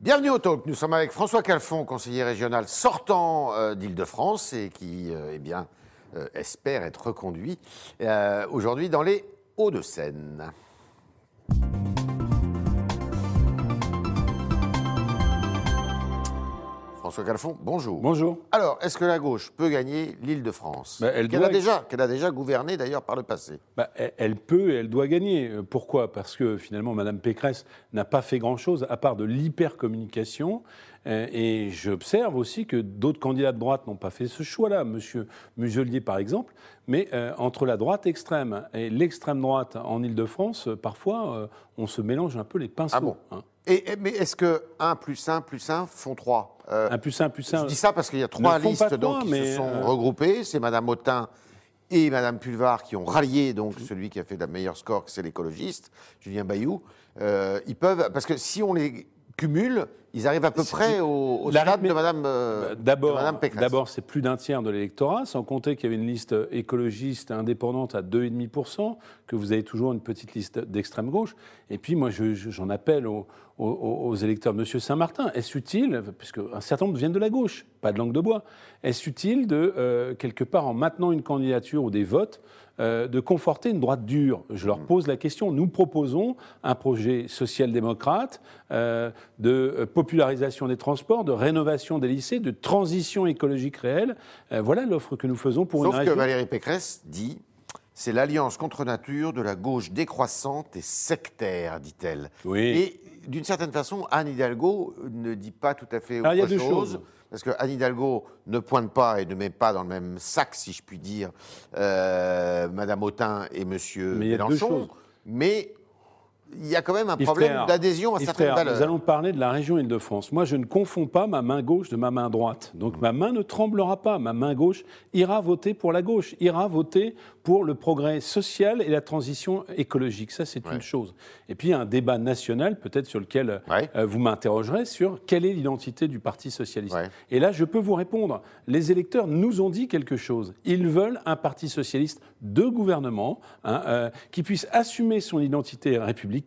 Bienvenue au Talk. Nous sommes avec François Calfon, conseiller régional sortant euh, d'Île-de-France et qui, euh, eh euh, espère être reconduit aujourd'hui dans les Hauts-de-Seine. François Calfon, bonjour. Bonjour. Alors, est-ce que la gauche peut gagner l'Île-de-France Bah, elle Qu'elle doit- a, déjà, qu'elle a déjà gouverné d'ailleurs par le passé. Bah, elle, peut et elle doit gagner. Euh, Pourquoi? Parce que finalement, Mme Pécresse n'a pas fait grand-chose à part de l'hypercommunication. Euh, et j'observe aussi que d'autres candidats de droite n'ont pas fait ce choix-là. Monsieur Muselier, par exemple. Mais euh, entre la droite extrême et l'extrême droite en Ile-de-France, parfois, euh, on se mélange un peu les pinceaux. Ah bon? hein. Et, et- mais est-ce que 1 plus 1 plus 1 font 3 Un plus un, plus un. Je dis ça parce qu'il y a trois listes donc, trois, qui mais, se sont euh, regroupées. C'est Madame Autain et Madame Pulvar qui ont rallié donc celui qui a fait le meilleur score, c'est l'écologiste, Julien Bayou. Euh, ils peuvent parce que si on les cumule, ils arrivent à peu près au, au la stade rythme- de Madame, euh, Bah, de D'abord, Madame Pécresse. d'abord, c'est plus d'un tiers de l'électorat, sans compter qu'il y avait une liste écologiste indépendante à 2,5%, que vous avez toujours une petite liste d'extrême gauche. Et puis, moi, je- je- j'en appelle aux, aux- aux électeurs de M. Saint-Martin. Est-ce utile, puisque un certain nombre viennent de la gauche, pas de langue de bois, est-ce utile de, euh, quelque part, en maintenant une candidature ou des votes, euh, de conforter une droite dure? Je leur pose la question. Nous proposons un projet social-démocrate euh, de euh, popularisation des transports, de rénovation des lycées, de transition écologique réelle. Euh, voilà l'offre que nous faisons pour Sauf une que région. Valérie Pécresse dit c'est l'alliance contre nature de la gauche décroissante et sectaire, dit-elle. Oui. Et d'une certaine façon, Anne Hidalgo ne dit pas tout à fait Alors, il y a autre deux chose. choses. Parce que Anne Hidalgo ne pointe pas et ne met pas dans le même sac, si je puis dire, euh, Madame Autain et Monsieur Mais il y a deux Mélenchon. Mais il y a quand même un problème d'adhésion à certaines valeurs. Nous allons parler de la région Île-de-France. Moi, je ne confonds pas ma main gauche de ma main droite. Donc ma main ne tremblera pas. Ma main gauche ira voter pour la gauche, ira voter pour le progrès social et la transition écologique. Ça, c'est Ouais. une chose. Et puis, il y a un débat national, peut-être sur lequel Ouais. euh, vous m'interrogerez, sur quelle est l'identité du Parti socialiste. Ouais. Et là, je peux vous répondre. Les électeurs nous ont dit quelque chose. Ils veulent un Parti socialiste de gouvernement hein, euh, qui puisse assumer son identité républicaine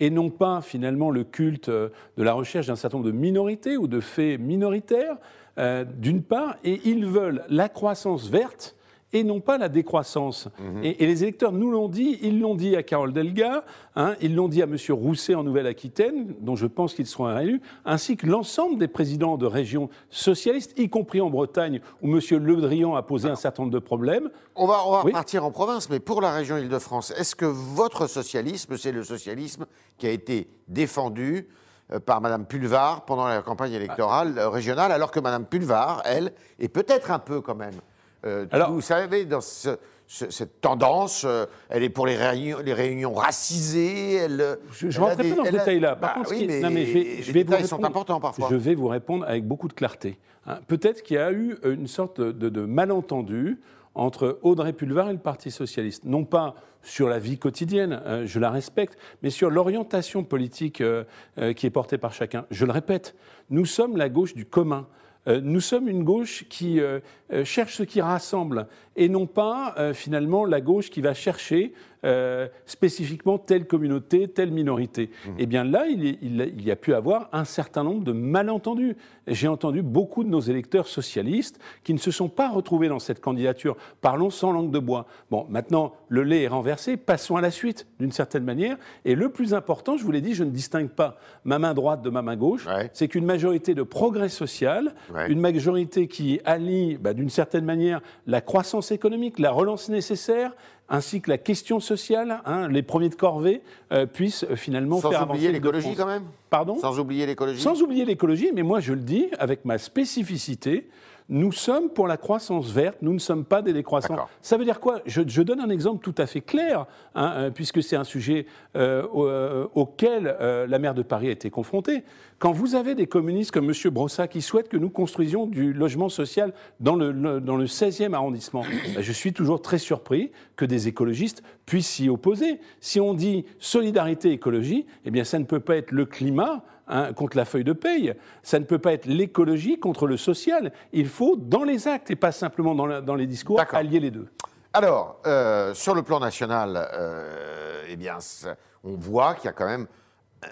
et non pas finalement le culte euh, de la recherche d'un certain nombre de minorités ou de faits minoritaires, euh, d'une part, et ils veulent la croissance verte et non pas la décroissance. Et, et les électeurs nous l'ont dit, ils l'ont dit à Carole Delga, hein, ils l'ont dit à M. Rousset en Nouvelle-Aquitaine, dont je pense qu'ils seront réélus, ainsi que l'ensemble des présidents de régions socialistes, y compris en Bretagne, où M. Le Drian a posé un certain nombre de problèmes. On va, on va Oui. partir en province, mais pour la région Île-de-France, est-ce que votre socialisme, c'est le socialisme qui a été défendu euh, par Mme Pulvar pendant la campagne électorale euh, régionale, alors que Mme Pulvar, elle, est peut-être un peu quand même. Euh, Alors- vous savez, dans ce- ce- cette tendance, euh, elle est pour les réunions, les réunions racisées. Elle, Je ne rentrerai pas dans ce détail-là. Par Bah contre, ce oui, mais, non, mais je vais, je les vous sont répondre- importants parfois. Je vais vous répondre avec beaucoup de clarté. hein. Peut-être qu'il y a eu une sorte de, de- de malentendu entre Audrey Pulvar et le Parti socialiste. Non pas sur la vie quotidienne, euh, je la respecte, mais sur l'orientation politique euh, euh, qui est portée par chacun. Je le répète, nous sommes la gauche du commun. Euh, nous sommes une gauche qui euh, euh, cherche ce qui rassemble et non pas finalement la gauche qui va chercher euh, spécifiquement telle communauté, telle minorité. Eh bien là, il, y a pu avoir un certain nombre de malentendus. J'ai entendu beaucoup de nos électeurs socialistes qui ne se sont pas retrouvés dans cette candidature. Parlons sans langue de bois. Bon, maintenant, le lait est renversé, passons à la suite, d'une certaine manière. Et le plus important, je vous l'ai dit, je ne distingue pas ma main droite de ma main gauche. Ouais. C'est qu'une majorité de progrès social, Ouais. une majorité qui allie, bah, d'une certaine manière, la croissance économique, la relance nécessaire, ainsi que la question sociale, hein, les premiers de corvée, euh, puissent euh, finalement Sans faire avancer oublier l'Île-de-France. l'écologie quand même? Pardon? Sans oublier l'écologie? Sans oublier l'écologie, mais moi je le dis avec ma spécificité, nous sommes pour la croissance verte, nous ne sommes pas des décroissants. Ça veut dire quoi? Je, je donne un exemple tout à fait clair, hein, euh, puisque c'est un sujet euh, au- euh, auquel euh, la maire de Paris a été confrontée. Quand vous avez des communistes comme M. Brossat qui souhaitent que nous construisions du logement social dans le, le- dans le 16e arrondissement, ben, je suis toujours très surpris que des écologistes puissent s'y opposer. Si on dit solidarité écologie, eh bien ça ne peut pas être le climat hein, contre la feuille de paye. Ça ne peut pas être l'écologie contre le social. Il faut, dans les actes et pas simplement dans, la- dans les discours, allier les deux. Alors, euh, sur le plan national, euh, eh bien, on voit qu'il y a quand même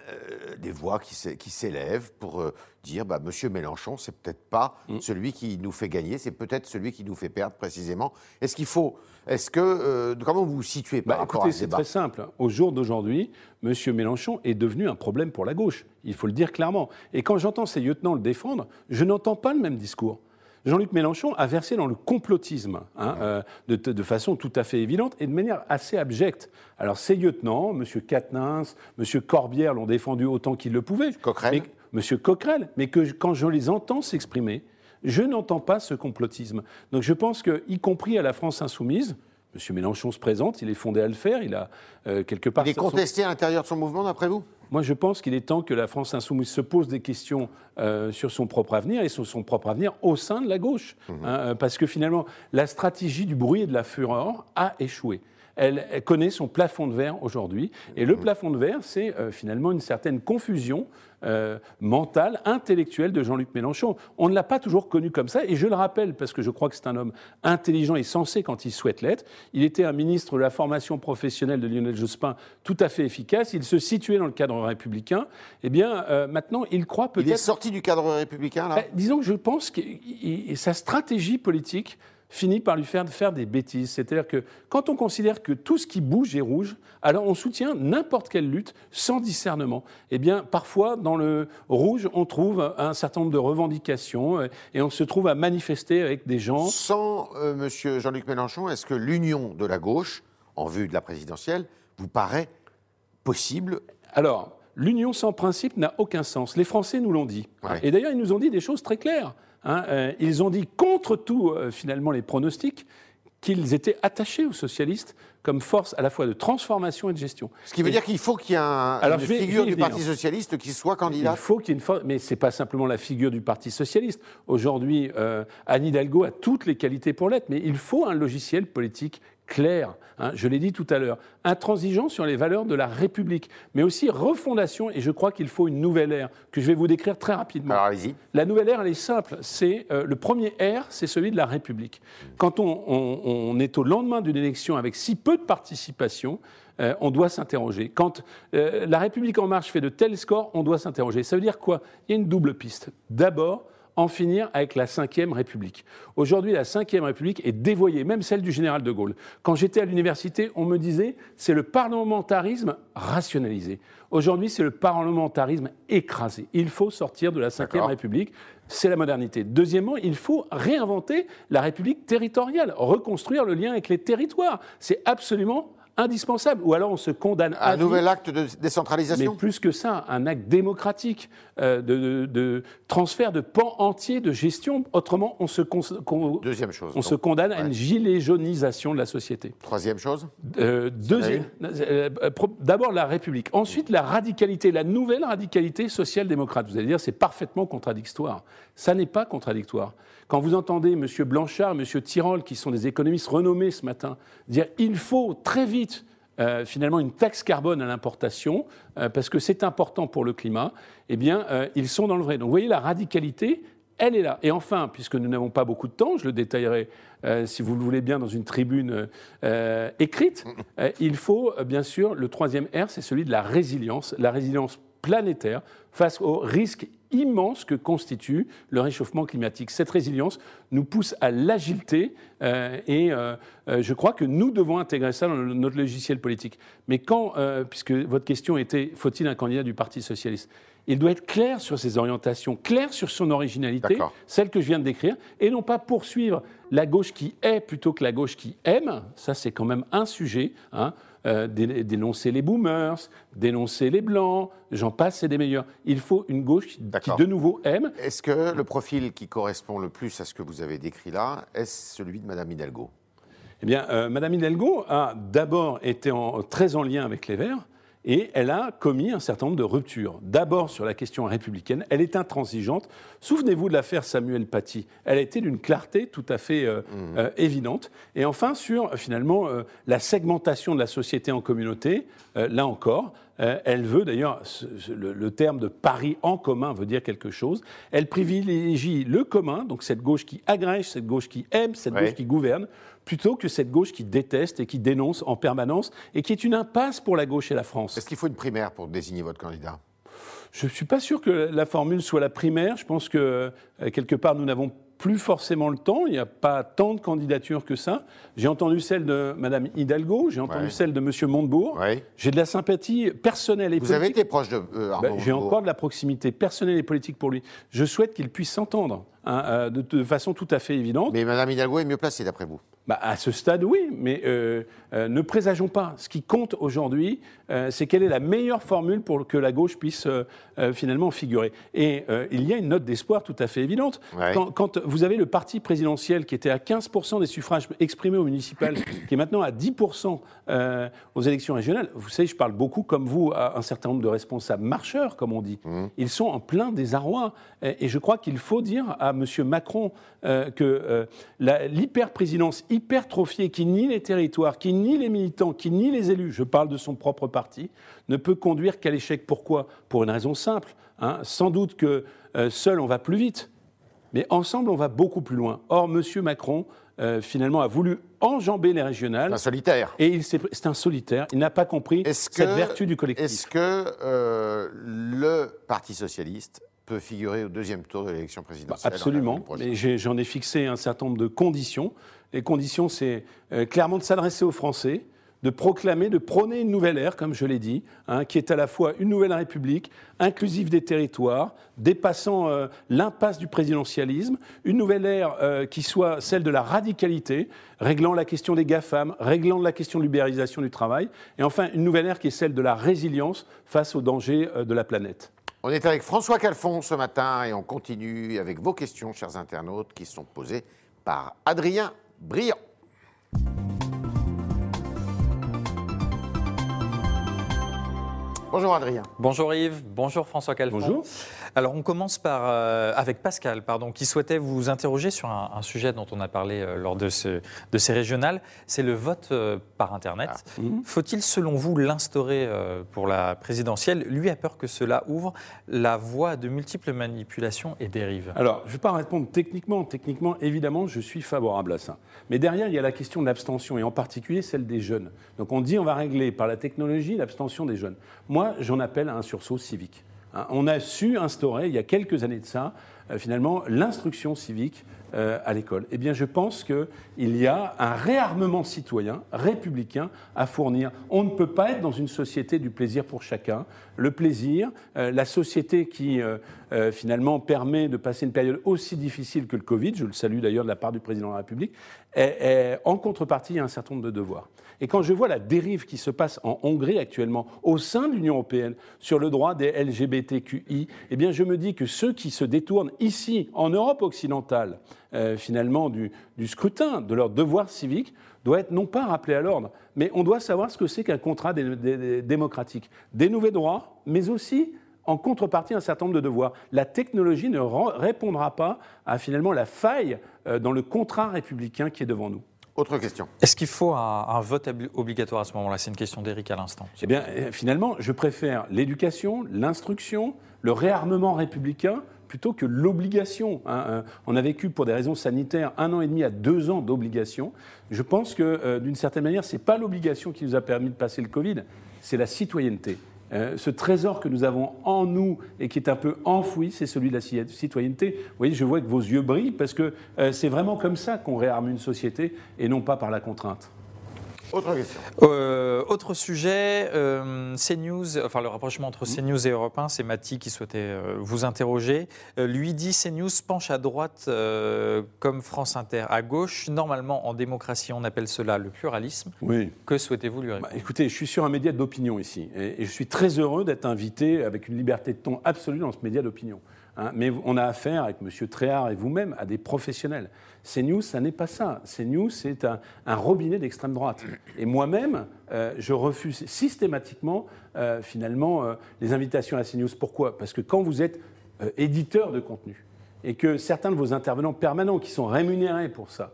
euh, des voix qui s'élèvent pour euh, dire bah, Monsieur Mélenchon, c'est peut-être pas mm. celui qui nous fait gagner, c'est peut-être celui qui nous fait perdre précisément. Est-ce qu'il faut. Est-ce que. Euh, comment vous vous situez par bah, rapport écoutez, C'est très simple. Au jour d'aujourd'hui, Monsieur Mélenchon est devenu un problème pour la gauche. Il faut le dire clairement. Et quand j'entends ces lieutenants le défendre, je n'entends pas le même discours. Jean-Luc Mélenchon a versé dans le complotisme, hein, euh, de, façon tout à fait évidente et de manière assez abjecte. Alors ces lieutenants, M. Quatennens, M. Corbière l'ont défendu autant qu'ils le pouvaient. Coquerel. Mais, M. Coquerel, mais que quand je les entends s'exprimer, je n'entends pas ce complotisme. Donc je pense que, y compris à la France insoumise, M. Mélenchon se présente, il est fondé à le faire, il a euh, quelque part... Il est contesté à l'intérieur de son mouvement, d'après vous? Moi, je pense qu'il est temps que la France insoumise se pose des questions euh, sur son propre avenir et sur son propre avenir au sein de la gauche. Mmh. Hein, parce que finalement, la stratégie du bruit et de la fureur a échoué elle, connaît son plafond de verre aujourd'hui. Et le plafond de verre, c'est euh, finalement une certaine confusion euh, mentale, intellectuelle de Jean-Luc Mélenchon. On ne l'a pas toujours connu comme ça, et je le rappelle parce que je crois que c'est un homme intelligent et sensé quand il souhaite l'être. Il était un ministre de la formation professionnelle de Lionel Jospin tout à fait efficace. Il se situait dans le cadre républicain. Eh bien, euh, maintenant, il croit peut-être. Il est sorti du cadre républicain, là? Disons que je pense que sa stratégie politique finit par lui faire faire des bêtises. C'est-à-dire que quand on considère que tout ce qui bouge est rouge, alors on soutient n'importe quelle lutte sans discernement. Eh bien, parfois, dans le rouge, on trouve un certain nombre de revendications euh, et on se trouve à manifester avec des gens. Sans euh, Monsieur Jean-Luc Mélenchon, est-ce que l'union de la gauche, en vue de la présidentielle, vous paraît possible? Alors, l'union sans principe n'a aucun sens. Les Français nous l'ont dit. Et d'ailleurs, ils nous ont dit des choses très claires. Hein, euh, ils ont dit contre tout, euh, finalement, les pronostics, qu'ils étaient attachés aux socialistes comme force à la fois de transformation et de gestion. Ce qui veut dire qu'il faut qu'il y ait une figure du Parti socialiste qui soit candidat. Il faut qu'il y ait une mais c'est pas simplement la figure du Parti socialiste. Aujourd'hui, euh, Anne Hidalgo a toutes les qualités pour l'être, mais il faut un logiciel politique clair, hein, je l'ai dit tout à l'heure, intransigeant sur les valeurs de la République, mais aussi refondation, et je crois qu'il faut une nouvelle ère, que je vais vous décrire très rapidement. Alors. La nouvelle ère, elle est simple, c'est euh, le premier R, c'est celui de la République. Quand on, est au lendemain d'une élection avec si peu de participation, euh, on doit s'interroger. Quand euh, la République en marche fait de tels scores, on doit s'interroger. Ça veut dire quoi? Il y a une double piste. D'abord, en finir avec la Ve République. Aujourd'hui, la Ve République est dévoyée, même celle du général de Gaulle. Quand j'étais à l'université, on me disait c'est le parlementarisme rationalisé. Aujourd'hui, c'est le parlementarisme écrasé. Il faut sortir de la Ve République. C'est la modernité. Deuxièmement, il faut réinventer la République territoriale, reconstruire le lien avec les territoires. C'est absolument indispensable. Ou alors on se condamne à. Un nouvel acte de décentralisation Mais plus que ça, un acte démocratique euh, de, transfert de pans entiers de gestion. Autrement, on se, Deuxième chose, on se condamne à une gilet jaunisation de la société. Troisième chose euh, Deuxième. Euh, d'abord la République. Ensuite, la radicalité, la nouvelle radicalité social-démocrate. Vous allez dire, c'est parfaitement contradictoire. Ça n'est pas contradictoire. Quand vous entendez M. Blanchard, M. Tirol, qui sont des économistes renommés ce matin, dire il faut très vite euh, finalement une taxe carbone à l'importation, euh, parce que c'est important pour le climat, eh bien, euh, ils sont dans le vrai. Donc vous voyez, la radicalité, elle est là. Et enfin, puisque nous n'avons pas beaucoup de temps, je le détaillerai, si vous le voulez bien, dans une tribune écrite, il faut, bien sûr, le troisième R, c'est celui de la résilience, la résilience planétaire face aux risques immense que constitue le réchauffement climatique. Cette résilience nous pousse à l'agilité euh, et euh, euh, je crois que nous devons intégrer ça dans notre logiciel politique. Mais quand, puisque votre question était faut-il un candidat du Parti socialiste? Il doit être clair sur ses orientations, clair sur son originalité, celle que je viens de décrire, et non pas poursuivre la gauche qui est plutôt que la gauche qui aime. Ça, c'est quand même un sujet. Hein. Euh, dénoncer les boomers, dénoncer les blancs, j'en passe, c'est des meilleurs. Il faut une gauche qui, de nouveau aime. Est-ce que le profil qui correspond le plus à ce que vous avez décrit là est celui de Madame Hidalgo? Eh bien, euh, Madame Hidalgo a d'abord été très en lien avec les Verts. Et elle a commis un certain nombre de ruptures. D'abord sur la question républicaine, elle est intransigeante. Souvenez-vous de l'affaire Samuel Paty. Elle a été d'une clarté tout à fait euh, mmh. euh, évidente. Et enfin sur finalement euh, la segmentation de la société en communautés, là encore, elle veut, d'ailleurs, le, le terme de Paris en commun veut dire quelque chose. Elle privilégie le commun, donc cette gauche qui agrège, cette gauche qui aime, cette gauche qui gouverne, plutôt que cette gauche qui déteste et qui dénonce en permanence, et qui est une impasse pour la gauche et la France. Est-ce qu'il faut une primaire pour désigner votre candidat? Je ne suis pas sûr que la formule soit la primaire. Je pense que, euh, quelque part, nous n'avons plus forcément le temps. Il n'y a pas tant de candidatures que ça. J'ai entendu celle de Mme Hidalgo, j'ai entendu Ouais. celle de M. Montebourg. J'ai de la sympathie personnelle et Vous avez politique. été proche de euh, Ben, J'ai encore de la proximité personnelle et politique pour lui. Je souhaite qu'il puisse s'entendre hein, euh, de, de façon tout à fait évidente. Mais Mme Hidalgo est mieux placée, d'après vous Bah, à ce stade, oui, mais euh, euh, ne présageons pas. Ce qui compte aujourd'hui, euh, c'est quelle est la meilleure formule pour que la gauche puisse finalement figurer. Et il y a une note d'espoir tout à fait évidente. Ouais. Quand, quand vous avez le parti présidentiel qui était à 15% des suffrages exprimés au municipal, qui est maintenant à 10% euh, aux élections régionales, vous savez, je parle beaucoup comme vous à un certain nombre de responsables marcheurs, comme on dit. Ils sont en plein désarroi. Et, et je crois qu'il faut dire à M. Macron que l'hyper-présidence hypertrophiée qui nie les territoires, qui nie les militants, qui nie les élus, je parle de son propre parti, ne peut conduire qu'à l'échec. Pourquoi? Pour une raison simple. hein. Sans doute que euh, seul on va plus vite. Mais ensemble, on va beaucoup plus loin. Or, M. Macron, euh, finalement, a voulu enjamber les régionales. Un solitaire. Et il c'est un solitaire. Il n'a pas compris que, cette vertu du collectif. Est-ce que euh, le Parti socialiste peut figurer au deuxième tour de l'élection Bah, présidentielle absolument. en avril prochain Mais j'en ai fixé un certain nombre de conditions. Les conditions, c'est euh, clairement de s'adresser aux Français, de proclamer, de prôner une nouvelle ère, comme je l'ai dit, hein, qui est à la fois une nouvelle République, inclusive des territoires, dépassant euh, l'impasse du présidentialisme, une nouvelle ère euh, qui soit celle de la radicalité, réglant la question des GAFAM, réglant la question de l'ubérisation du travail, et enfin une nouvelle ère qui est celle de la résilience face aux dangers euh, de la planète. On est avec François Calfon ce matin et on continue avec vos questions, chers internautes, qui sont posées par Adrien Briand. Bonjour Adrien. Bonjour Yves, bonjour François Calfon. Bonjour. Alors on commence par, euh, avec Pascal, pardon, qui souhaitait vous interroger sur un, un sujet dont on a parlé euh, lors de, ce, de ces régionales, c'est le vote euh, par Internet. Mhm. Faut-il selon vous l'instaurer pour la présidentielle? Lui a peur que cela ouvre la voie à de multiples manipulations et dérives. Alors, je ne vais pas répondre techniquement. Techniquement, évidemment, je suis favorable à ça. Mais derrière, il y a la question de l'abstention, et en particulier celle des jeunes. Donc on dit on va régler par la technologie l'abstention des jeunes. Moi, j'en appelle à un sursaut civique. Hein, on a su instaurer, il y a quelques années de ça, euh, finalement, l'instruction civique euh, à l'école. Eh bien, je pense qu'il y a un réarmement citoyen, républicain, à fournir. On ne peut pas être dans une société du plaisir pour chacun. Le plaisir, euh, la société qui, finalement, permet de passer une période aussi difficile que le Covid, je le salue d'ailleurs de la part du président de la République, est- est- en contrepartie, a un certain nombre de devoirs. Et quand je vois la dérive qui se passe en Hongrie actuellement, au sein de l'Union européenne, sur le droit des LGBTQI, eh bien, je me dis que ceux qui se détournent ici, en Europe occidentale, euh, finalement, du, scrutin, de leur devoir civique, doivent être non pas rappelés à l'ordre, mais on doit savoir ce que c'est qu'un contrat dé- dé- dé- démocratique. Des nouveaux droits, mais aussi en contrepartie un certain nombre de devoirs. La technologie ne répondra pas à finalement la faille euh, dans le contrat républicain qui est devant nous. Autre question. Est-ce qu'il faut un, un vote ob- obligatoire à ce moment-là? C'est une question d'Éric à l'instant. Eh bien, euh, finalement, je préfère l'éducation, l'instruction, le réarmement républicain plutôt que l'obligation. hein. Euh, On a vécu pour des raisons sanitaires un an et demi à deux ans d'obligation. Je pense que, euh, d'une certaine manière, ce n'est pas l'obligation qui nous a permis de passer le Covid, c'est la citoyenneté. Euh, ce trésor que nous avons en nous et qui est un peu enfoui, c'est celui de la ci- citoyenneté. Vous voyez, je vois que vos yeux brillent parce que euh, c'est vraiment comme ça qu'on réarme une société et non pas par la contrainte. Autre question. Euh, autre sujet, euh, CNews, enfin le rapprochement entre CNews et Europe 1, c'est Mathie qui souhaitait euh, vous interroger. Euh, lui dit CNews penche à droite comme France Inter à gauche. Normalement, en démocratie, on appelle cela le pluralisme. Oui. Que souhaitez-vous lui répondre? Bah, écoutez, je suis sur un média d'opinion ici, et, et je suis très heureux d'être invité avec une liberté de ton absolue dans ce média d'opinion. hein. mais on a affaire avec M. Tréhard et vous-même à des professionnels. CNews, ça n'est pas ça. CNews, c'est un, robinet d'extrême droite. Et moi-même, euh, je refuse systématiquement, euh, finalement, euh, les invitations à CNews. Pourquoi? Parce que quand vous êtes éditeur de contenu, et que certains de vos intervenants permanents qui sont rémunérés pour ça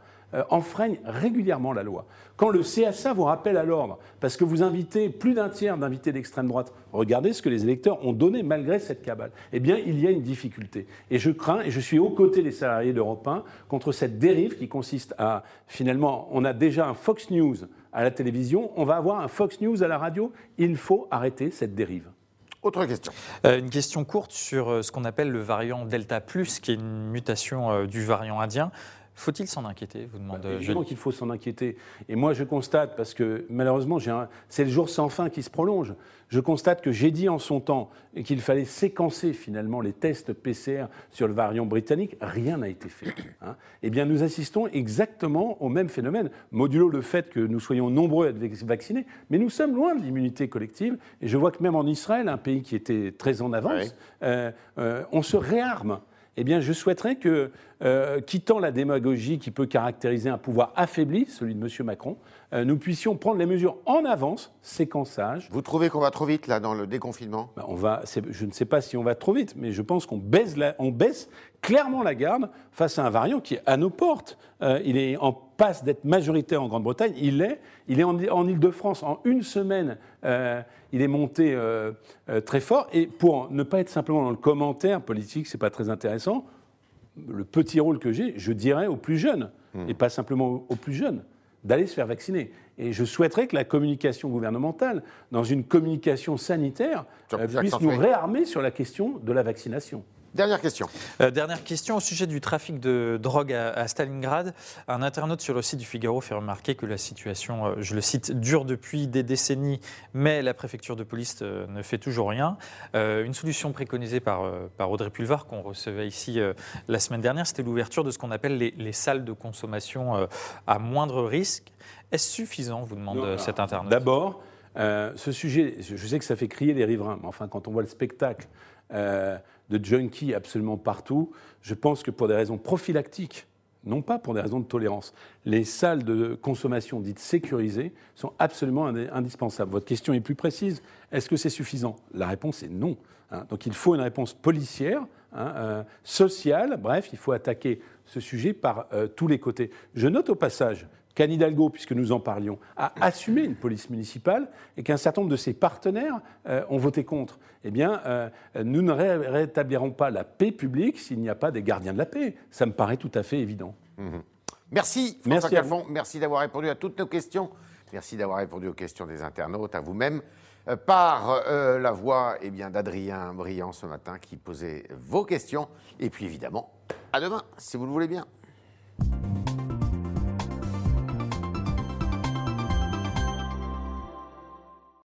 enfreignent régulièrement la loi. Quand le CSA vous rappelle à l'ordre, parce que vous invitez plus d'un tiers d'invités d'extrême droite, regardez ce que les électeurs ont donné malgré cette cabale, eh bien, il y a une difficulté. Et je crains, et je suis aux côtés des salariés d'Europe 1, contre cette dérive qui consiste à, finalement, on a déjà un Fox News à la télévision, on va avoir un Fox News à la radio, il faut arrêter cette dérive. Autre question. Euh, une question courte sur euh, ce qu'on appelle le variant Delta Plus, qui est une mutation euh, du variant indien. Faut-il s'en inquiéter vous demande bah, Évidemment qu'il faut s'en inquiéter. Et moi, je constate, parce que malheureusement, c'est le jour sans fin qui se prolonge. Je constate que j'ai dit en son temps qu'il fallait séquencer finalement les tests PCR sur le variant britannique. Rien n'a été fait. Hein. Eh bien, nous assistons exactement au même phénomène, modulo le fait que nous soyons nombreux à être vaccinés, mais nous sommes loin de l'immunité collective. Et je vois que même en Israël, un pays qui était très en avance, euh, euh, on se réarme eh bien, je souhaiterais que, euh, quittant la démagogie qui peut caractériser un pouvoir affaibli, celui de M. Macron, euh, nous puissions prendre les mesures en avance, séquençage. Vous trouvez qu'on va trop vite, là, dans le déconfinement? Ben, on va, Je ne sais pas si on va trop vite, mais je pense qu'on baisse, on baisse clairement la garde face à un variant qui est à nos portes. Euh, il est en passe d'être majoritaire en Grande-Bretagne. Il est, il est en, en Ile-de-France. En une semaine, il est monté euh, euh, très fort. Et pour ne pas être simplement dans le commentaire politique, c'est pas très intéressant. Le petit rôle que j'ai, je dirais aux plus jeunes, hmm. et pas simplement aux plus jeunes, d'aller se faire vacciner. Et je souhaiterais que la communication gouvernementale, dans une communication sanitaire, euh, puisse nous réarmer sur la question de la vaccination. Dernière question. Euh, dernière question au sujet du trafic de drogue à, Stalingrad. Un internaute sur le site du Figaro fait remarquer que la situation, euh, je le cite, dure depuis des décennies, mais la préfecture de police euh, ne fait toujours rien. une solution préconisée par, par Audrey Pulvar, qu'on recevait ici la semaine dernière, c'était l'ouverture de ce qu'on appelle les, salles de consommation à moindre risque. Est-ce suffisant, vous demande cet internaute D'abord, ce sujet, je sais que ça fait crier les riverains, mais enfin, quand on voit le spectacle de junkies absolument partout. Je pense que pour des raisons prophylactiques, non pas pour des raisons de tolérance, les salles de consommation dites sécurisées sont absolument indispensables. Votre question est plus précise. Est-ce que c'est suffisant? La réponse est non. Hein. Donc il faut une réponse policière, hein, euh, sociale. Bref, il faut attaquer ce sujet par euh, tous les côtés. Je note au passage qu'Anne Hidalgo, puisque nous en parlions, a assumé une police municipale et qu'un certain nombre de ses partenaires euh, ont voté contre. Eh bien, euh, nous ne rétablirons pas la paix publique s'il n'y a pas des gardiens de la paix. Ça me paraît tout à fait évident. Mhm. Merci, François Calfon. Merci d'avoir répondu à toutes nos questions. Merci d'avoir répondu aux questions des internautes, à vous-même, euh, par la voix eh d'Adrien Briand ce matin qui posait vos questions. Et puis évidemment, à demain, si vous le voulez bien.